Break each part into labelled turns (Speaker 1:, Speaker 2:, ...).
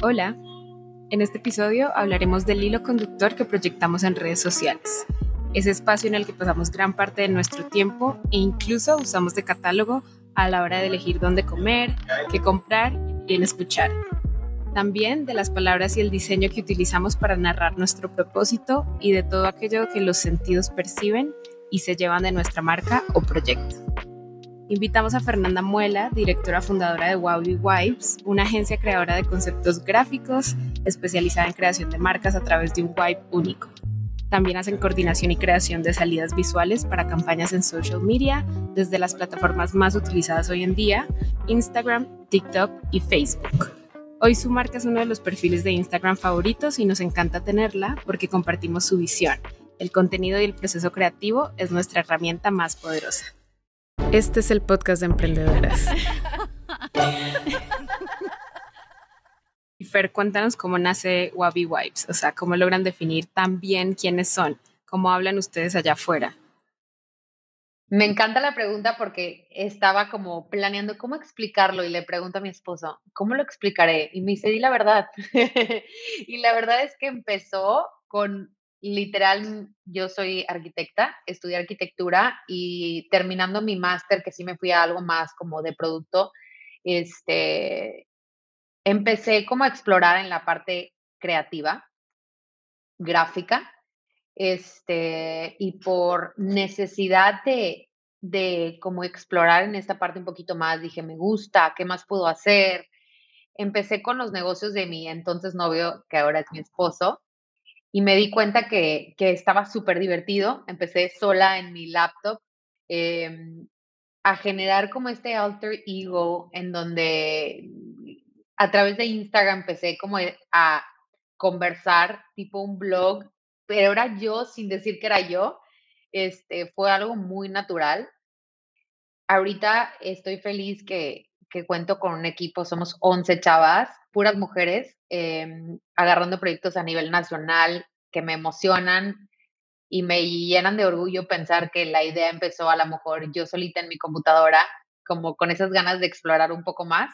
Speaker 1: Hola, en este episodio hablaremos del hilo conductor que proyectamos en redes sociales, ese espacio en el que pasamos gran parte de nuestro tiempo e incluso usamos de catálogo a la hora de elegir dónde comer, qué comprar y en escuchar. También de las palabras y el diseño que utilizamos para narrar nuestro propósito y de todo aquello que los sentidos perciben y se llevan de nuestra marca o proyecto. Invitamos a Fernanda Muela, directora fundadora de Wowie Wipes, una agencia creadora de conceptos gráficos especializada en creación de marcas a través de un wipe único. También hacen coordinación y creación de salidas visuales para campañas en social media desde las plataformas más utilizadas hoy en día, Instagram, TikTok y Facebook. Hoy su marca es uno de los perfiles de Instagram favoritos y nos encanta tenerla porque compartimos su visión. El contenido y el proceso creativo es nuestra herramienta más poderosa. Este es el podcast de emprendedoras. Y Fer, cuéntanos cómo nace Wabi Wipes, o sea, cómo logran definir tan bien quiénes son, cómo hablan ustedes allá afuera.
Speaker 2: Me encanta la pregunta porque estaba como planeando cómo explicarlo y le pregunto a mi esposo, ¿cómo lo explicaré? Y me dice, di la verdad. y la verdad es que empezó con literal, yo soy arquitecta, estudié arquitectura y terminando mi máster, que sí me fui a algo más como de producto, este, empecé como a explorar en la parte creativa, gráfica, este, y por necesidad de, de como explorar en esta parte un poquito más, dije, me gusta, ¿qué más puedo hacer? Empecé con los negocios de mi entonces novio, que ahora es mi esposo, y me di cuenta que, que estaba súper divertido. Empecé sola en mi laptop em, a generar como este alter ego en donde a través de Instagram empecé como a conversar, tipo un blog, pero era yo sin decir que era yo. Este, fue algo muy natural. Ahorita estoy feliz que, que cuento con un equipo, somos 11 chavas, puras mujeres, em, agarrando proyectos a nivel nacional que me emocionan y me llenan de orgullo pensar que la idea empezó a lo mejor yo solita en mi computadora, como con esas ganas de explorar un poco más.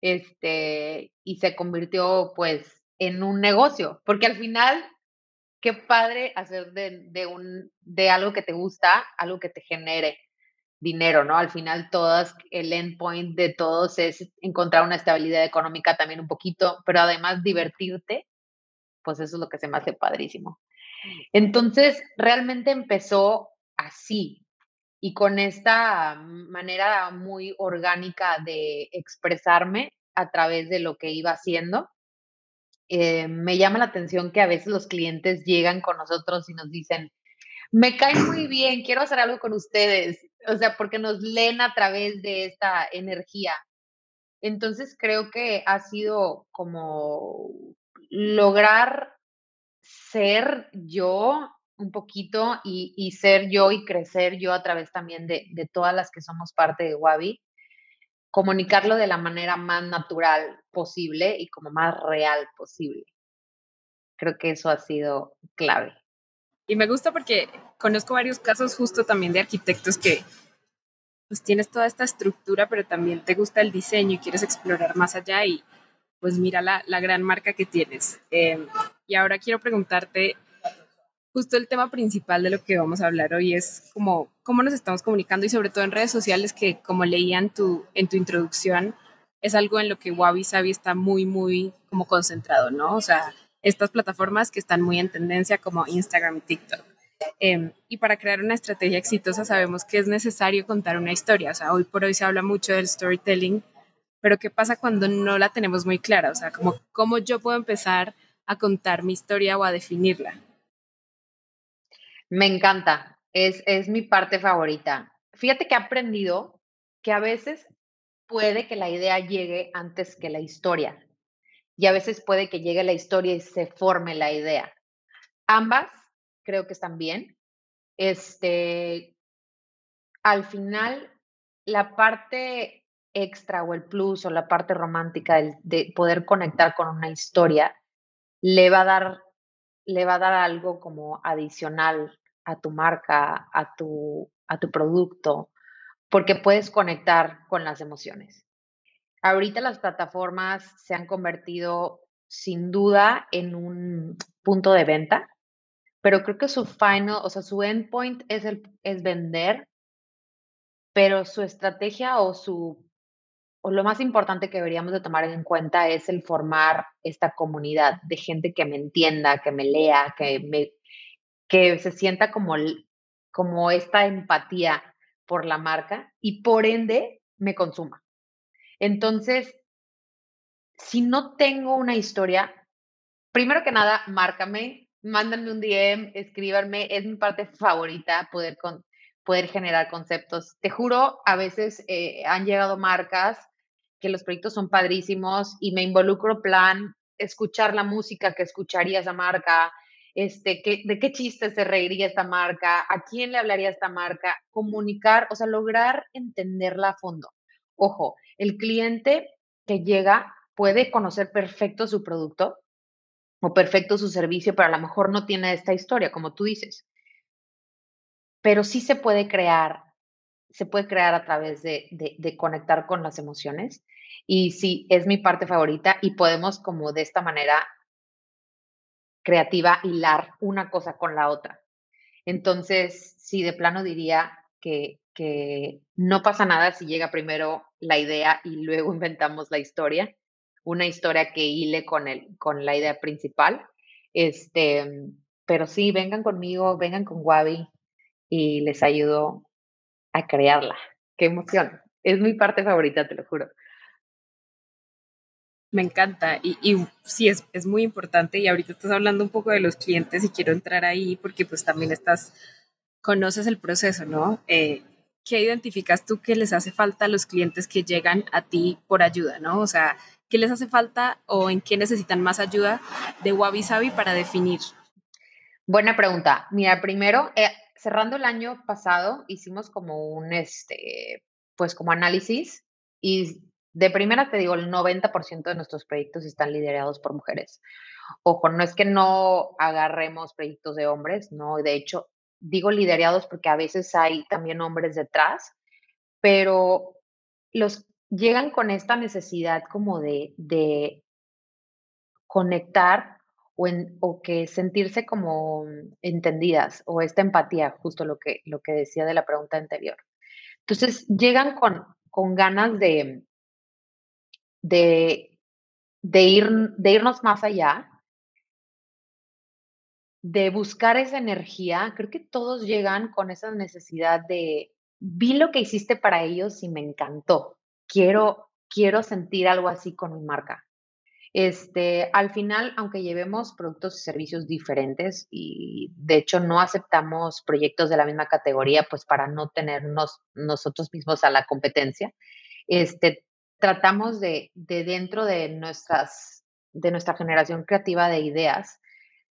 Speaker 2: Este, y se convirtió pues en un negocio, porque al final qué padre hacer de, de, un, de algo que te gusta, algo que te genere dinero, ¿no? Al final, todas, el endpoint de todos es encontrar una estabilidad económica también un poquito, pero además divertirte, pues eso es lo que se me hace padrísimo. Entonces, realmente empezó así y con esta manera muy orgánica de expresarme a través de lo que iba haciendo. Eh, me llama la atención que a veces los clientes llegan con nosotros y nos dicen, me cae muy bien, quiero hacer algo con ustedes o sea, porque nos leen a través de esta energía. Entonces creo que ha sido como lograr ser yo un poquito y, ser yo y crecer yo a través también de, de todas las que somos parte de Wabi, comunicarlo de la manera más natural posible y como más real posible. Creo que eso ha sido clave.
Speaker 1: Y me gusta porque conozco varios casos justo también de arquitectos que pues tienes toda esta estructura, pero también te gusta el diseño y quieres explorar más allá y pues mira la, la gran marca que tienes. Em, y ahora quiero preguntarte, justo el tema principal de lo que vamos a hablar hoy es como cómo nos estamos comunicando y sobre todo en redes sociales que como leía en tu, en tu introducción, es algo en lo que Wabi Sabi está muy, muy como concentrado, ¿no? O sea, estas plataformas que están muy en tendencia como Instagram y TikTok. Em, y para crear una estrategia exitosa sabemos que es necesario contar una historia. O sea, hoy por hoy se habla mucho del storytelling, pero ¿qué pasa cuando no la tenemos muy clara? O sea, como, ¿cómo yo puedo empezar a contar mi historia o a definirla?
Speaker 2: Me encanta, es, es mi parte favorita. Fíjate que he aprendido que a veces puede que la idea llegue antes que la historia y a veces puede que llegue la historia y se forme la idea. Ambas creo que están bien. Este, al final, la parte extra o el plus o la parte romántica de, de poder conectar con una historia le va a dar le va a dar algo como adicional a tu marca, a tu, a tu producto, porque puedes conectar con las emociones. Ahorita las plataformas se han convertido sin duda en un punto de venta, pero creo que su final, o sea, su endpoint es, es vender, pero su estrategia o su o lo más importante que deberíamos de tomar en cuenta es el formar esta comunidad de gente que me entienda, que me lea, que me que se sienta como, como esta empatía por la marca y por ende me consuma. Entonces, si no tengo una historia, primero que nada, márcame, mándame un DM, escríbanme, es mi parte favorita poder, con, poder generar conceptos. Te juro, a veces eh, han llegado marcas que los proyectos son padrísimos y me involucro plan escuchar la música que escucharía esa marca, este, ¿qué, de qué chistes se reiría esta marca, a quién le hablaría esta marca, comunicar, o sea, lograr entenderla a fondo. Ojo, el cliente que llega puede conocer perfecto su producto o perfecto su servicio, pero a lo mejor no tiene esta historia, como tú dices. Pero sí se puede crear, se puede crear a través de, de, conectar con las emociones. Y sí, es mi parte favorita y podemos como de esta manera creativa hilar una cosa con la otra. Entonces, sí, de plano diría que, que no pasa nada si llega primero la idea y luego inventamos la historia, una historia que hile con, el, con la idea principal. Este, pero sí, vengan conmigo, vengan con Wabi y les ayudo a crearla. Qué emoción. Es mi parte favorita, te lo juro.
Speaker 1: Me encanta y, y sí es, es, muy importante y ahorita estás hablando un poco de los clientes y quiero entrar ahí porque pues también estás, conoces el proceso, ¿no? Eh, ¿Qué identificas tú que les hace falta a los clientes que llegan a ti por ayuda, ¿no? O sea, ¿qué les hace falta o en qué necesitan más ayuda de Wabi Sabi para definir?
Speaker 2: Buena pregunta. Mira, primero, eh, cerrando el año pasado, hicimos como un, este, pues como análisis y de primera te digo, el 90% de nuestros proyectos están liderados por mujeres. Ojo, no es que no agarremos proyectos de hombres, no, de hecho, digo liderados porque a veces hay también hombres detrás, pero los llegan con esta necesidad como de, de conectar o, en, o, que sentirse como entendidas o esta empatía, justo lo que, lo que decía de la pregunta anterior. Entonces, llegan con, con ganas de, de, de, ir, de irnos más allá, de buscar esa energía. Creo que todos llegan con esa necesidad de, vi lo que hiciste para ellos y me encantó. Quiero, quiero sentir algo así con mi marca. Este, al final, aunque llevemos productos y servicios diferentes y de hecho no aceptamos proyectos de la misma categoría, pues para no tenernos nosotros mismos a la competencia, este, tratamos de, de dentro de, nuestras, de nuestra generación creativa de ideas,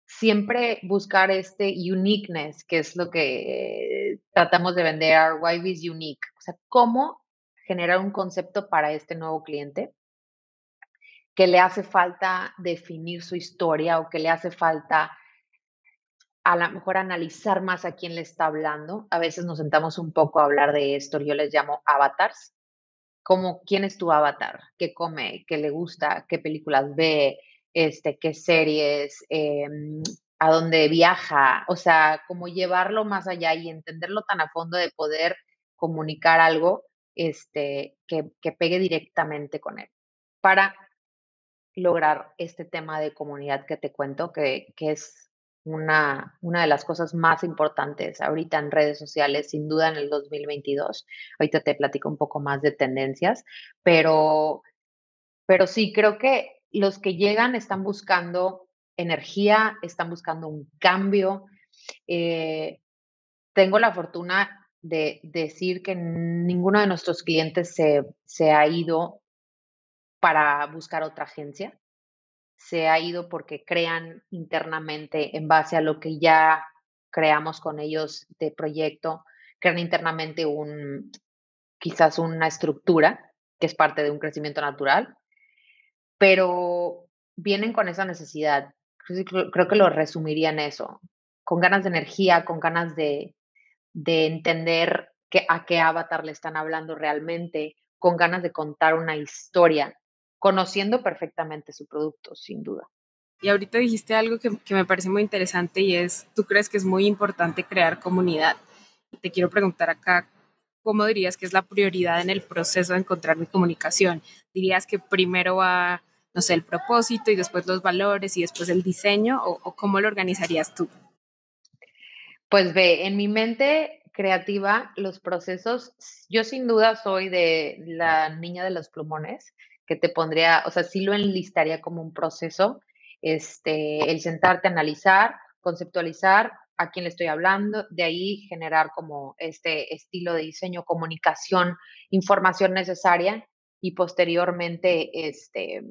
Speaker 2: siempre buscar este uniqueness, que es lo que tratamos de vender, our why is unique. O sea, cómo generar un concepto para este nuevo cliente que le hace falta definir su historia o que le hace falta a lo mejor analizar más a quién le está hablando. A veces nos sentamos un poco a hablar de esto, yo les llamo avatars, como quién es tu avatar, qué come, qué le gusta, qué películas ve, este, qué series, eh, a dónde viaja, o sea, como llevarlo más allá y entenderlo tan a fondo de poder comunicar algo este, que, que pegue directamente con él para lograr este tema de comunidad que te cuento, que, que es una, una de las cosas más importantes ahorita en redes sociales, sin duda en el 2022. Ahorita te platico un poco más de tendencias, pero, pero sí, creo que los que llegan están buscando energía, están buscando un cambio. Eh, tengo la fortuna de, de, decir que ninguno de nuestros clientes se, se ha ido para buscar otra agencia se ha ido porque crean internamente en base a lo que ya creamos con ellos de proyecto, crean internamente un, quizás una estructura que es parte de un crecimiento natural, pero vienen con esa necesidad. Creo que lo resumiría en eso, con ganas de energía, con ganas de, de entender que, a qué avatar le están hablando realmente, con ganas de contar una historia, conociendo perfectamente su producto, sin duda.
Speaker 1: Y ahorita dijiste algo que, que, me parece muy interesante y es, tú crees que es muy importante crear comunidad. Te quiero preguntar acá, ¿cómo dirías que es la prioridad en el proceso de encontrar mi comunicación? ¿Dirías que primero va, no sé, el propósito y después los valores y después el diseño? ¿O, cómo lo organizarías tú?
Speaker 2: Pues ve, en mi mente creativa, los procesos, yo sin duda soy de la niña de los plumones, que te pondría, o sea, sí lo enlistaría como un proceso, este, el sentarte a analizar, conceptualizar a quién le estoy hablando, de ahí generar como este estilo de diseño, comunicación, información necesaria y posteriormente este,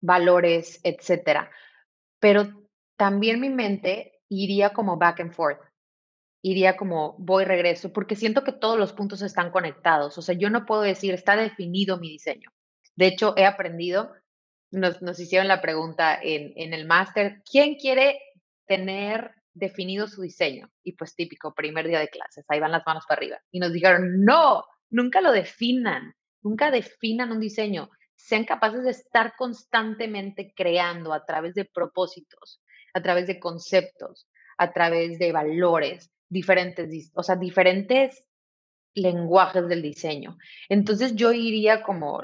Speaker 2: valores, etcétera. Pero también mi mente iría como back and forth, iría como voy, regreso, porque siento que todos los puntos están conectados. O sea, yo no puedo decir, está definido mi diseño. De hecho, he aprendido, nos, hicieron la pregunta en, en el máster, ¿quién quiere tener definido su diseño? Y pues típico, primer día de clases, ahí van las manos para arriba. Y nos dijeron, no, nunca lo definan, nunca definan un diseño. Sean capaces de estar constantemente creando a través de propósitos, a través de conceptos, a través de valores, diferentes, o sea, diferentes lenguajes del diseño. Entonces yo iría como,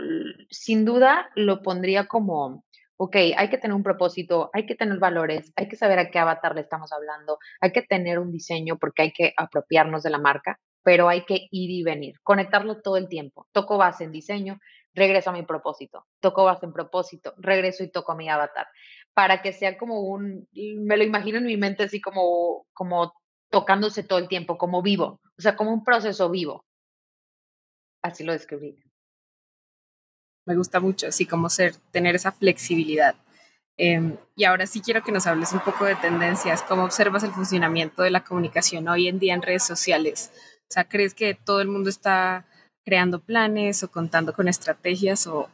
Speaker 2: sin duda, lo pondría como, ok, hay que tener un propósito, hay que tener valores, hay que saber a qué avatar le estamos hablando, hay que tener un diseño porque hay que apropiarnos de la marca, pero hay que ir y venir, conectarlo todo el tiempo. Toco base en diseño, regreso a mi propósito, toco base en propósito, regreso y toco a mi avatar para que sea como un, me lo imagino en mi mente así como, como tocándose todo el tiempo, como vivo, o sea, como un proceso vivo. Así lo describí.
Speaker 1: Me gusta mucho, así como ser, tener esa flexibilidad. Eh, y ahora sí quiero que nos hables un poco de tendencias, cómo observas el funcionamiento de la comunicación hoy en día en redes sociales. O sea, ¿crees que todo el mundo está creando planes o contando con estrategias o,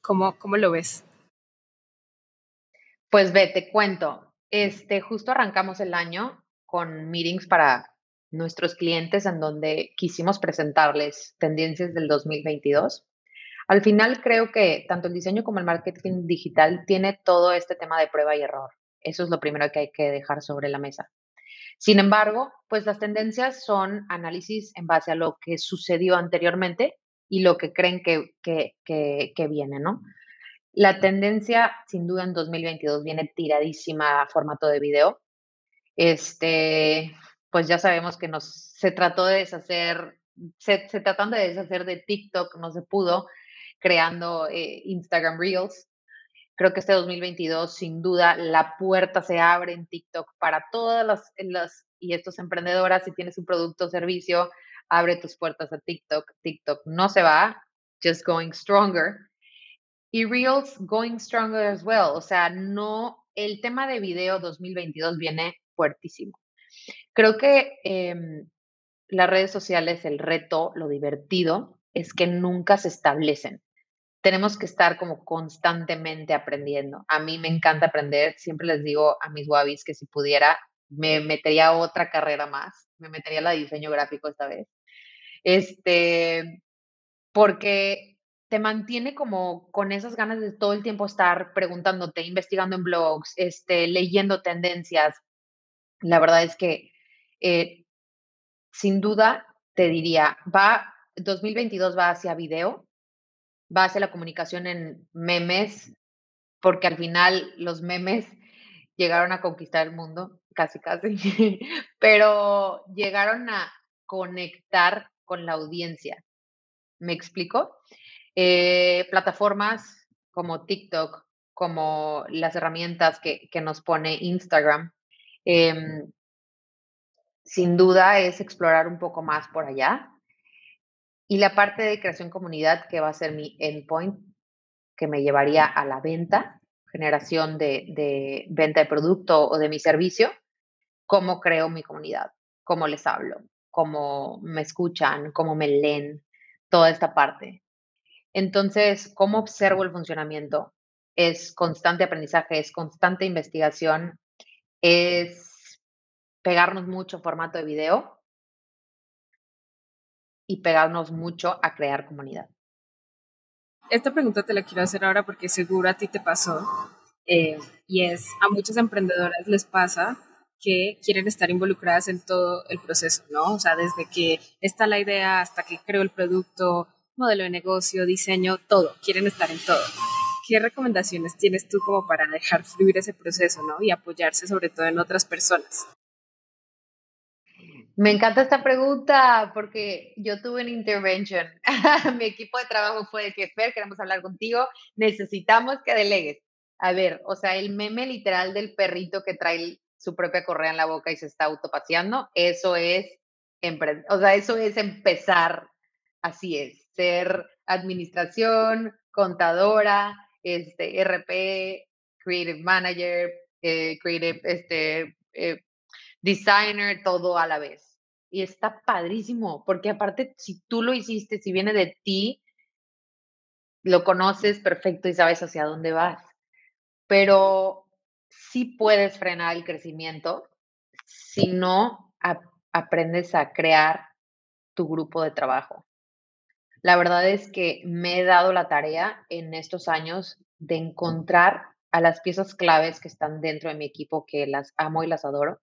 Speaker 1: cómo, cómo lo ves?
Speaker 2: Pues ve, te cuento. Este, justo arrancamos el año con meetings para nuestros clientes en donde quisimos presentarles tendencias del 2022. Al final creo que tanto el diseño como el marketing digital tiene todo este tema de prueba y error. Eso es lo primero que hay que dejar sobre la mesa. Sin embargo, pues las tendencias son análisis en base a lo que sucedió anteriormente y lo que creen que, que, que, que viene, ¿no? La tendencia, sin duda, en 2022 viene tiradísima a formato de video. Este, pues ya sabemos que nos, se trató de deshacer, se, se tratan de deshacer de TikTok, no se pudo, creando eh, Instagram Reels. Creo que este 2022, sin duda, la puerta se abre en TikTok para todas las, las y estos emprendedoras, si tienes un producto o servicio, abre tus puertas a TikTok. TikTok no se va, just going stronger. Y Reels going stronger as well. O sea, no, el tema de video 2022 viene fuertísimo. Creo que eh, las redes sociales, el reto, lo divertido, es que nunca se establecen. Tenemos que estar como constantemente aprendiendo. A mí me encanta aprender. Siempre les digo a mis wabis que si pudiera, me metería otra carrera más. Me metería la diseño gráfico esta vez. Este, porque te mantiene como con esas ganas de todo el tiempo estar preguntándote, investigando en blogs, este, leyendo tendencias. La verdad es que eh, sin duda te diría, va, 2022 va hacia video, hacia la comunicación en memes, porque al final los memes llegaron a conquistar el mundo, casi, casi, pero llegaron a conectar con la audiencia. ¿Me explico? Eh, plataformas como TikTok, como las herramientas que, que nos pone Instagram, eh, sin duda es explorar un poco más por allá. Y la parte de creación comunidad, que va a ser mi endpoint, que me llevaría a la venta, generación de, de venta de producto o de mi servicio, cómo creo mi comunidad, cómo les hablo, cómo me escuchan, cómo me leen, toda esta parte. Entonces, ¿cómo observo el funcionamiento? Es constante aprendizaje, es constante investigación, es pegarnos mucho formato de video. Y pegarnos mucho a crear comunidad.
Speaker 1: Esta pregunta te la quiero hacer ahora porque seguro a ti te pasó eh, y es a muchas emprendedoras les pasa que quieren estar involucradas en todo el proceso, ¿no? O sea, desde que está la idea hasta que creo el producto, modelo de negocio, diseño, todo, quieren estar en todo. ¿Qué recomendaciones tienes tú como para dejar fluir ese proceso, ¿no? Y apoyarse sobre todo en otras personas.
Speaker 2: Me encanta esta pregunta porque yo tuve una intervention. Mi equipo de trabajo fue de que, Fer, queremos hablar contigo, necesitamos que delegues. A ver, o sea, el meme literal del perrito que trae su propia correa en la boca y se está autopaseando, eso es, o sea, eso es empezar, así es, ser administración, contadora, este, RP, creative manager, eh, creative, este, eh, designer, todo a la vez. Y está padrísimo, porque aparte, si tú lo hiciste, si viene de ti, lo conoces perfecto y sabes hacia dónde vas. Pero sí puedes frenar el crecimiento si no aprendes a crear tu grupo de trabajo. La verdad es que me he dado la tarea en estos años de encontrar a las piezas claves que están dentro de mi equipo, que las amo y las adoro,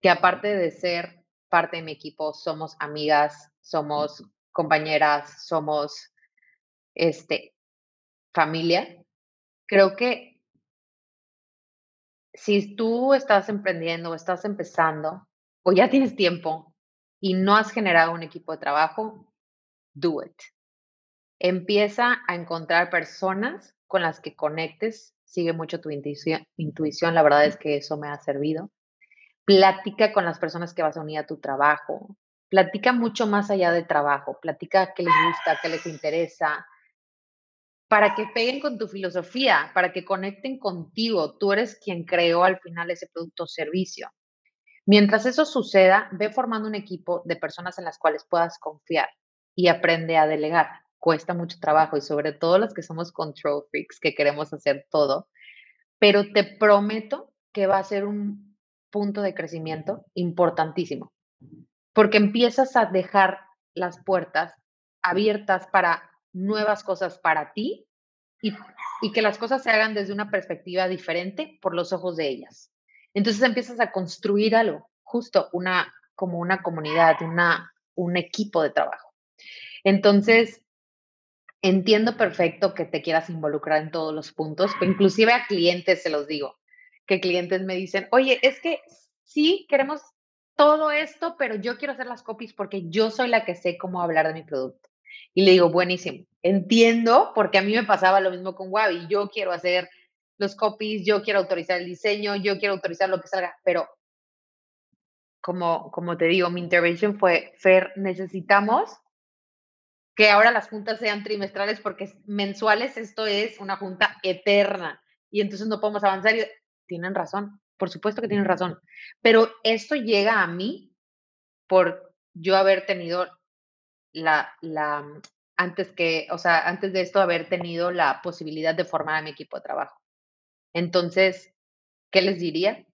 Speaker 2: que aparte de ser parte de mi equipo, somos amigas, somos compañeras, somos este, familia. Creo que si tú estás emprendiendo o estás empezando o ya tienes tiempo y no has generado un equipo de trabajo, do it. Empieza a encontrar personas con las que conectes, sigue mucho tu intuición, intuición, la verdad es que eso me ha servido platica con las personas que vas a unir a tu trabajo, platica mucho más allá de trabajo, platica qué les gusta, qué les interesa, para que peguen con tu filosofía, para que conecten contigo. Tú eres quien creó al final ese producto o servicio. Mientras eso suceda, ve formando un equipo de personas en las cuales puedas confiar y aprende a delegar. Cuesta mucho trabajo y sobre todo los que somos control freaks, que queremos hacer todo, pero te prometo que va a ser un punto de crecimiento importantísimo, porque empiezas a dejar las puertas abiertas para nuevas cosas para ti y, que las cosas se hagan desde una perspectiva diferente por los ojos de ellas. Entonces empiezas a construir algo, justo una, como una comunidad, una, un equipo de trabajo. Entonces, entiendo perfecto que te quieras involucrar en todos los puntos, inclusive a clientes se los digo que clientes me dicen, oye, es que sí, queremos todo esto, pero yo quiero hacer las copies porque yo soy la que sé cómo hablar de mi producto. Y le digo, buenísimo, entiendo, porque a mí me pasaba lo mismo con Wabi, yo quiero hacer los copies, yo quiero autorizar el diseño, yo quiero autorizar lo que salga, pero como, como te digo, mi intervención fue, Fer, necesitamos que ahora las juntas sean trimestrales porque mensuales esto es una junta eterna y entonces no podemos avanzar. Tienen razón, por supuesto que tienen razón, pero esto llega a mí por yo haber tenido la, la, mm, antes que, o sea, antes de esto haber tenido la posibilidad de formar a mi equipo de trabajo. Entonces, ¿qué les diría?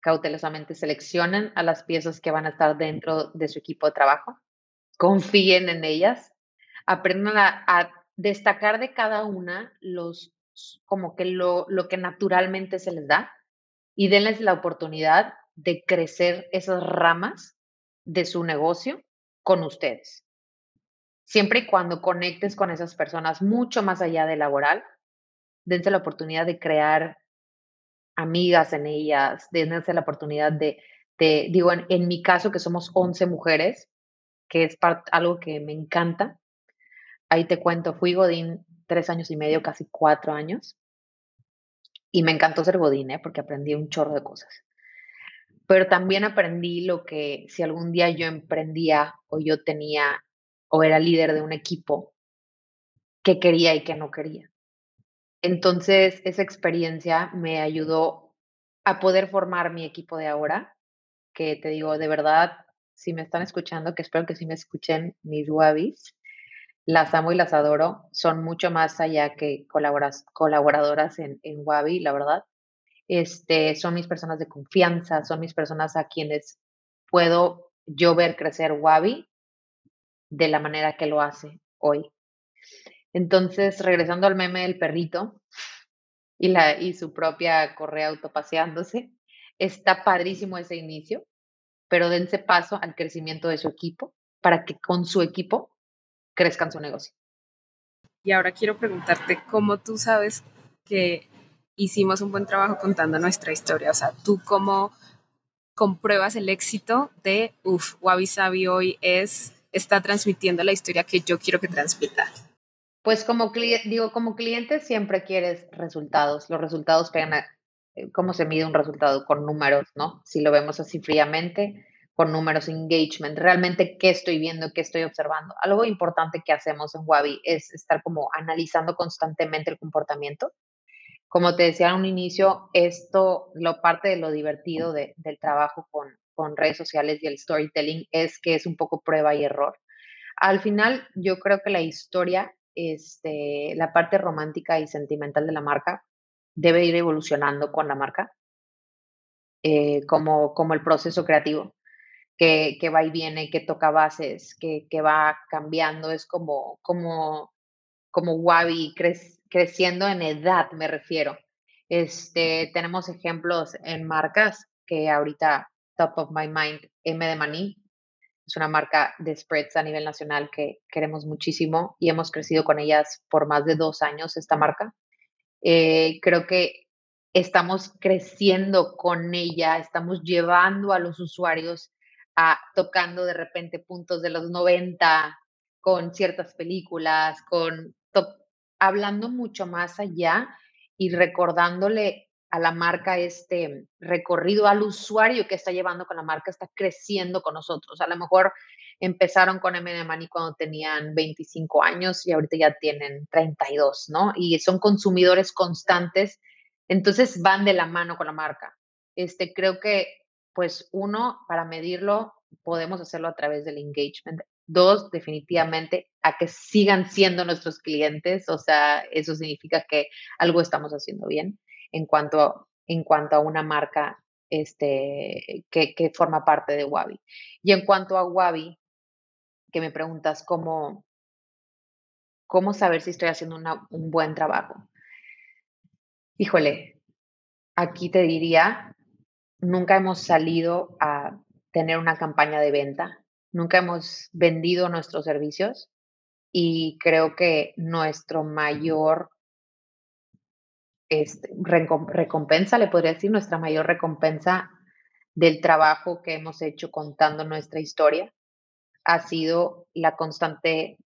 Speaker 2: Cautelosamente seleccionen a las piezas que van a estar dentro de su equipo de trabajo, confíen en ellas, aprendan a, a destacar de cada una los como que lo, lo que naturalmente se les da y denles la oportunidad de crecer esas ramas de su negocio con ustedes. Siempre y cuando conectes con esas personas mucho más allá de laboral, dense la oportunidad de crear amigas en ellas, dense la oportunidad de, de digo, en, mi caso que somos 11 mujeres, que es algo que me encanta. Ahí te cuento, fui Godín tres años y medio, casi cuatro años. Y me encantó ser Godín, ¿eh? porque aprendí un chorro de cosas. Pero también aprendí lo que si algún día yo emprendía o yo tenía o era líder de un equipo, qué quería y qué no quería. Entonces, esa experiencia me ayudó a poder formar mi equipo de ahora, que te digo, de verdad, si me están escuchando, que espero que sí me escuchen mis wabis, las amo y las adoro. Son mucho más allá que colaboradoras en, en Wabi, la verdad. Este, son mis personas de confianza, son mis personas a quienes puedo yo ver crecer Wabi de la manera que lo hace hoy. Entonces, regresando al meme del perrito y, la, y su propia correa autopaseándose, está padrísimo ese inicio, pero dense paso al crecimiento de su equipo para que con su equipo crezcan su negocio.
Speaker 1: Y ahora quiero preguntarte cómo tú sabes que hicimos un buen trabajo contando nuestra historia. O sea, tú cómo compruebas el éxito de, uff, Wabi Sabi hoy es, está transmitiendo la historia que yo quiero que transmita.
Speaker 2: Pues como digo, como cliente siempre quieres resultados. Los resultados pegan a, eh, cómo se mide un resultado con números, ¿no? Si lo vemos así fríamente, con números engagement, realmente qué estoy viendo, qué estoy observando. Algo importante que hacemos en Wabi es estar como analizando constantemente el comportamiento. Como te decía en un inicio, esto, lo parte de lo divertido del trabajo con, con redes sociales y el storytelling es que es un poco prueba y error. Al final, yo creo que la historia, este, la parte romántica y sentimental de la marca debe ir evolucionando con la marca, eh, como, como el proceso creativo que, va y viene, que toca bases, que, va cambiando, es como, como, como Wabi creciendo en edad, me refiero. Este, tenemos ejemplos en marcas que ahorita top of my mind, M de Maní, es una marca de spreads a nivel nacional que queremos muchísimo y hemos crecido con ellas por más de dos años esta marca. Eh, creo que estamos creciendo con ella, estamos llevando a los usuarios tocando de repente puntos de los 90 con ciertas películas, con hablando mucho más allá y recordándole a la marca este recorrido al usuario que está llevando con la marca, está creciendo con nosotros. A lo mejor empezaron con M Money cuando tenían 25 años y ahorita ya tienen 32, ¿no? Y son consumidores constantes, entonces van de la mano con la marca. Este, creo que pues uno, para medirlo, podemos hacerlo a través del engagement. Dos, definitivamente, a que sigan siendo nuestros clientes, o sea, eso significa que algo estamos haciendo bien en cuanto a, en cuanto a una marca este, que, forma parte de Wabi. Y en cuanto a Wabi, que me preguntas cómo, cómo saber si estoy haciendo un buen trabajo. Híjole, aquí te diría nunca hemos salido a tener una campaña de venta, nunca hemos vendido nuestros servicios y creo que nuestro mayor este, recompensa, le podría decir, nuestra mayor recompensa del trabajo que hemos hecho contando nuestra historia ha sido la constante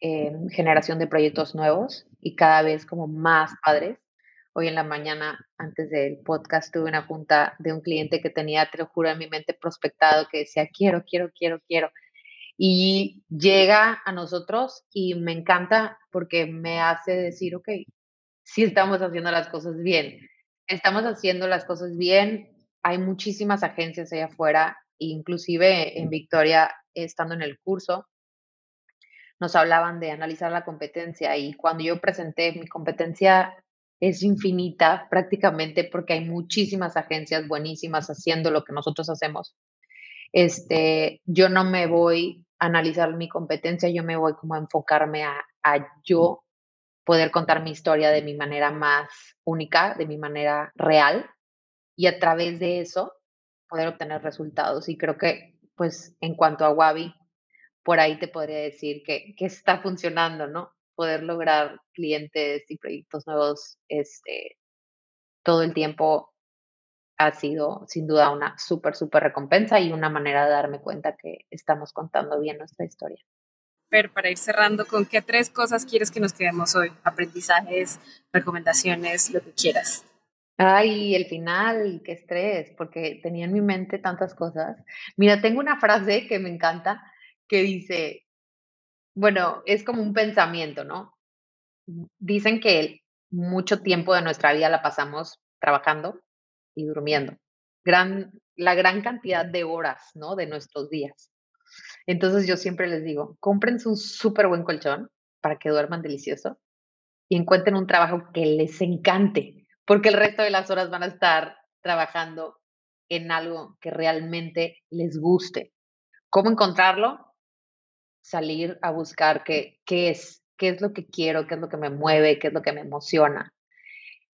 Speaker 2: em, generación de proyectos nuevos y cada vez como más padres Hoy en la mañana, antes del podcast, tuve una junta de un cliente que tenía, te lo juro, en mi mente prospectado, que decía, quiero, quiero, quiero, quiero. Y llega a nosotros y me encanta porque me hace decir, ok, sí estamos haciendo las cosas bien. Estamos haciendo las cosas bien. Hay muchísimas agencias allá afuera, inclusive en Victoria, estando en el curso, nos hablaban de analizar la competencia y cuando yo presenté mi competencia es infinita prácticamente porque hay muchísimas agencias buenísimas haciendo lo que nosotros hacemos. Este, yo no me voy a analizar mi competencia, yo me voy como a enfocarme a, a yo poder contar mi historia de mi manera más única, de mi manera real y a través de eso poder obtener resultados. Y creo que, pues, en cuanto a Wabi, por ahí te podría decir que, que está funcionando, ¿no? Poder lograr clientes y proyectos nuevos este, todo el tiempo ha sido sin duda una súper, súper recompensa y una manera de darme cuenta que estamos contando bien nuestra historia.
Speaker 1: Pero para ir cerrando, ¿con qué tres cosas quieres que nos quedemos hoy? Aprendizajes, recomendaciones, lo que quieras.
Speaker 2: Ay, el final, qué estrés, porque tenía en mi mente tantas cosas. Mira, tengo una frase que me encanta que dice, bueno, es como un pensamiento, ¿no? Dicen que mucho tiempo de nuestra vida la pasamos trabajando y durmiendo. Gran, la gran cantidad de horas, ¿no? De nuestros días. Entonces yo siempre les digo, cómprense un súper buen colchón para que duerman delicioso y encuentren un trabajo que les encante, porque el resto de las horas van a estar trabajando en algo que realmente les guste. ¿Cómo encontrarlo? Salir a buscar qué, qué es, qué es lo que quiero, qué es lo que me mueve, qué es lo que me emociona.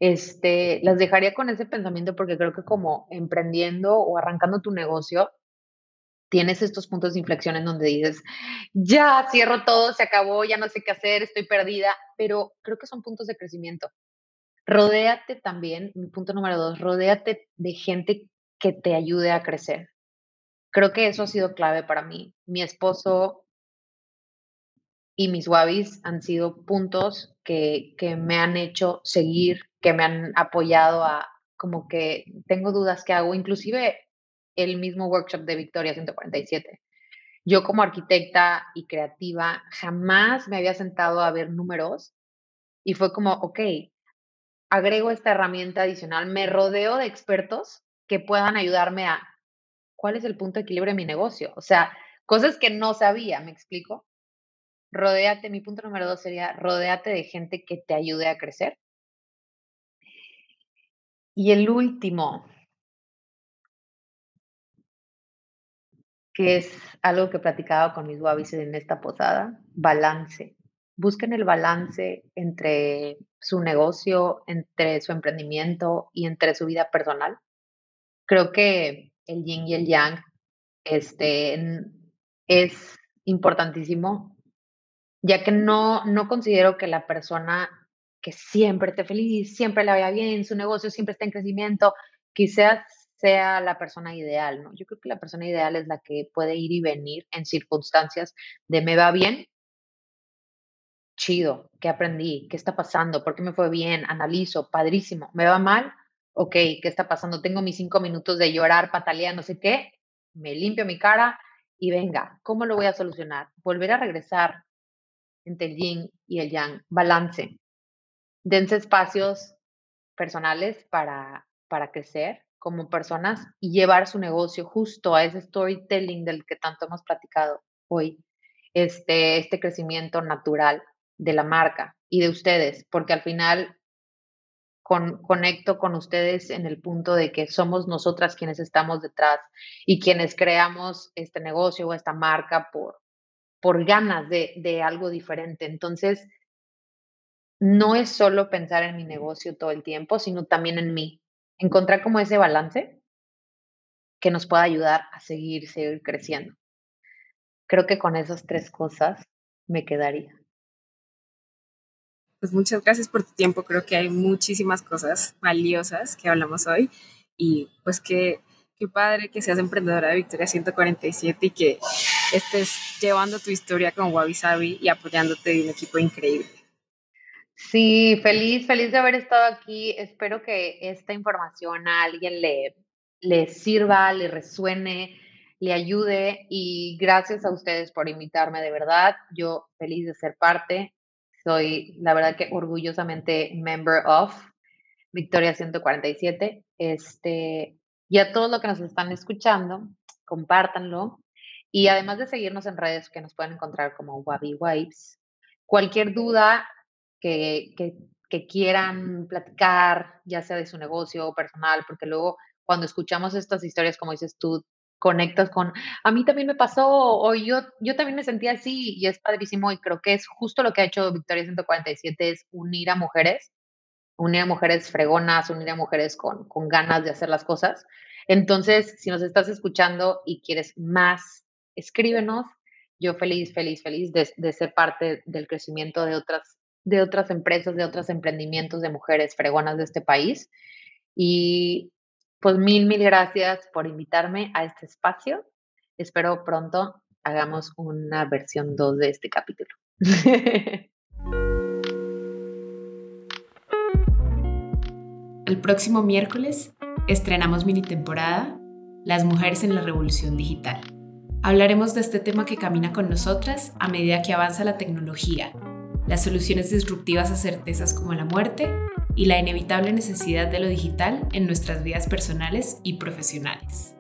Speaker 2: Este, las dejaría con ese pensamiento porque creo que como emprendiendo o arrancando tu negocio, tienes estos puntos de inflexión en donde dices, ya cierro todo, se acabó, ya no sé qué hacer, estoy perdida, pero creo que son puntos de crecimiento. Rodéate también, mi punto número dos, rodéate de gente que te ayude a crecer. Creo que eso ha sido clave para mí. Mi esposo y mis wabis han sido puntos que, que me han hecho seguir, que me han apoyado a como que tengo dudas que hago, inclusive el mismo workshop de Victoria 147. Yo como arquitecta y creativa jamás me había sentado a ver números y fue como, ok, agrego esta herramienta adicional, me rodeo de expertos que puedan ayudarme a cuál es el punto de equilibrio de mi negocio. O sea, cosas que no sabía, ¿me explico? Rodéate, mi punto número dos sería, rodéate de gente que te ayude a crecer. Y el último, que es algo que platicaba con mis wabis en esta posada, balance. Busquen el balance entre su negocio, entre su emprendimiento y entre su vida personal. Creo que el yin y el yang este, es importantísimo, ya que no, no considero que la persona que siempre esté feliz, siempre le vaya bien, su negocio siempre esté en crecimiento, quizás sea la persona ideal, ¿no? Yo creo que la persona ideal es la que puede ir y venir en circunstancias de me va bien, chido, ¿qué aprendí? ¿Qué está pasando? ¿Por qué me fue bien? Analizo, padrísimo. ¿Me va mal? Ok, ¿qué está pasando? Tengo mis cinco minutos de llorar, patalear, no sé qué. Me limpio mi cara y venga, ¿cómo lo voy a solucionar? Volver a regresar entre el yin y el yang, balance. Dense espacios personales para, para crecer, como personas y llevar su negocio justo a ese storytelling del que tanto hemos platicado hoy, este, este crecimiento natural de la marca y de ustedes, porque al final con, conecto con ustedes en el punto de que somos nosotras quienes estamos detrás y quienes creamos este negocio o esta marca por, por ganas de, de algo diferente. Entonces, no es solo pensar en mi negocio todo el tiempo, sino también en mí, encontrar como ese balance que nos pueda ayudar a seguir, seguir creciendo. Creo que con esas tres cosas me quedaría.
Speaker 1: Pues muchas gracias por tu tiempo. Creo que hay muchísimas cosas valiosas que hablamos hoy y pues que qué padre que seas emprendedora de Victoria 147 y que estés llevando tu historia con Wabi Sabi y apoyándote de un equipo increíble.
Speaker 2: Sí, feliz, feliz de haber estado aquí. Espero que esta información a alguien le, le sirva, le resuene, le ayude y gracias a ustedes por invitarme, de verdad. Yo feliz de ser parte. Soy, la verdad que orgullosamente member of Victoria 147. Este, y a todos los que nos están escuchando, compártanlo. Y además de seguirnos en redes que nos pueden encontrar como Wabi Wipes, cualquier duda, que, que, quieran platicar, ya sea de su negocio o personal, porque luego cuando escuchamos estas historias, como dices tú, conectas con, a mí también me pasó, o yo, yo también me sentía así, y es padrísimo, y creo que es justo lo que ha hecho Victoria 147, es unir a mujeres, unir a mujeres fregonas, unir a mujeres con, con ganas de hacer las cosas. Entonces, si nos estás escuchando y quieres más, escríbenos. Yo feliz, feliz, feliz de, de ser parte del crecimiento de otras de otras empresas, de otros emprendimientos de mujeres fregonas de este país. Y pues mil, mil gracias por invitarme a este espacio. Espero pronto hagamos una versión 2 de este capítulo.
Speaker 1: El próximo miércoles estrenamos mini temporada Las mujeres en la revolución digital. Hablaremos de este tema que camina con nosotras a medida que avanza la tecnología las soluciones disruptivas a certezas como la muerte y la inevitable necesidad de lo digital en nuestras vidas personales y profesionales.